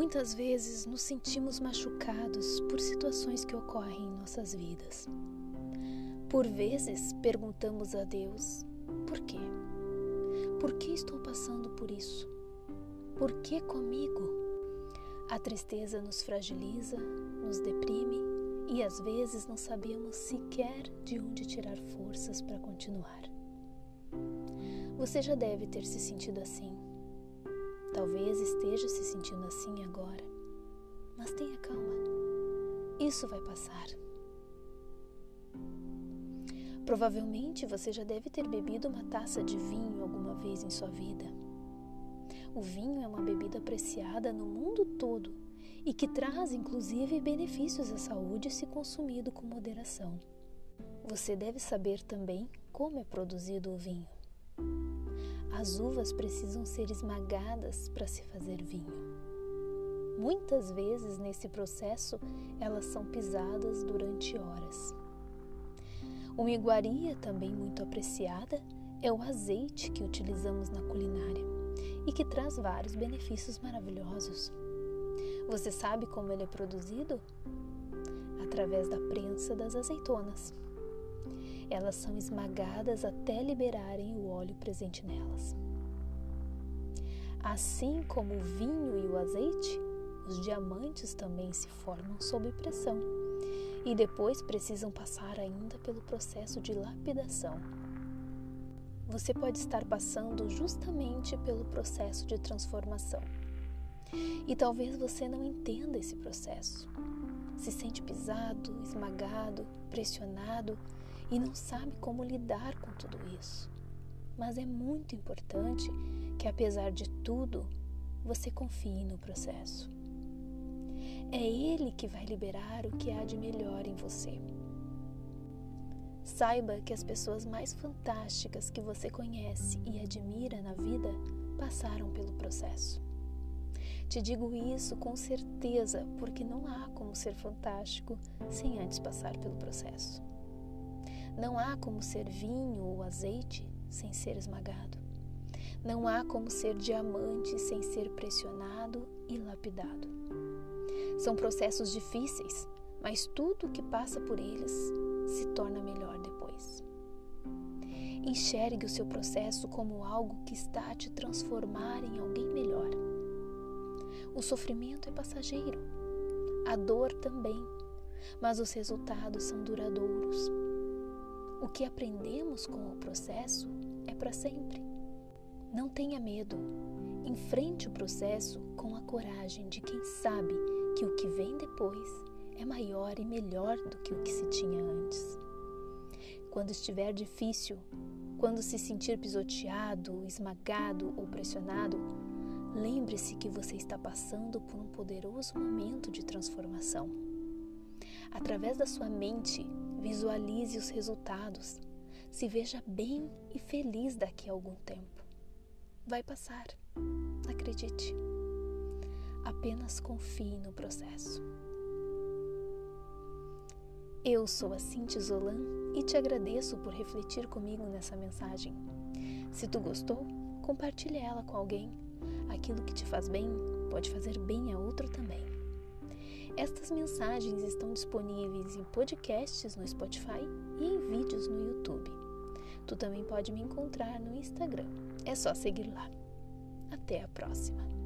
Muitas vezes nos sentimos machucados por situações que ocorrem em nossas vidas. Por vezes perguntamos a Deus: por quê? Por que estou passando por isso? Por que comigo? A tristeza nos fragiliza, nos deprime e às vezes não sabemos sequer de onde tirar forças para continuar. Você já deve ter se sentido assim. Talvez esteja se sentindo assim agora. Mas tenha calma. Isso vai passar. Provavelmente você já deve ter bebido uma taça de vinho alguma vez em sua vida. O vinho é uma bebida apreciada no mundo todo e que traz inclusive benefícios à saúde se consumido com moderação. Você deve saber também como é produzido o vinho. As uvas precisam ser esmagadas para se fazer vinho. Muitas vezes nesse processo elas são pisadas durante horas. Uma iguaria também muito apreciada é o azeite que utilizamos na culinária e que traz vários benefícios maravilhosos. Você sabe como ele é produzido? Através da prensa das azeitonas. Elas são esmagadas até liberarem o óleo presente nelas. Assim como o vinho e o azeite, os diamantes também se formam sob pressão e depois precisam passar ainda pelo processo de lapidação você pode estar passando justamente pelo processo de transformação. E talvez você não entenda esse processo. Se sente pisado, esmagado, pressionado e não sabe como lidar com tudo isso. Mas é muito importante que, apesar de tudo, você confie no processo. É ele que vai liberar o que há de melhor em você. Saiba que as pessoas mais fantásticas que você conhece e admira na vida passaram pelo processo. Te digo isso com certeza porque não há como ser fantástico sem antes passar pelo processo. Não há como ser vinho ou azeite sem ser esmagado. Não há como ser diamante sem ser pressionado e lapidado. São processos difíceis, mas tudo que passa por eles se torna melhor depois. Enxergue o seu processo como algo que está a te transformar em alguém melhor. O sofrimento é passageiro, a dor também, mas os resultados são duradouros. Que aprendemos com o processo é para sempre. Não tenha medo. Enfrente o processo com a coragem de quem sabe que o que vem depois é maior e melhor do que o que se tinha antes. Quando estiver difícil, quando se sentir pisoteado, esmagado ou pressionado, lembre-se que você está passando por um poderoso momento de transformação. Através da sua mente, visualize os resultados. Se veja bem e feliz daqui a algum tempo. Vai passar, acredite. Apenas confie no processo. Eu sou a Cintia Zolan e te agradeço por refletir comigo nessa mensagem. Se tu gostou, compartilhe ela com alguém. Aquilo que te faz bem pode fazer bem a outro também. Estas mensagens estão disponíveis em podcasts no Spotify e em vídeos no YouTube. Tu também pode me encontrar no Instagram. É só seguir lá. Até a próxima!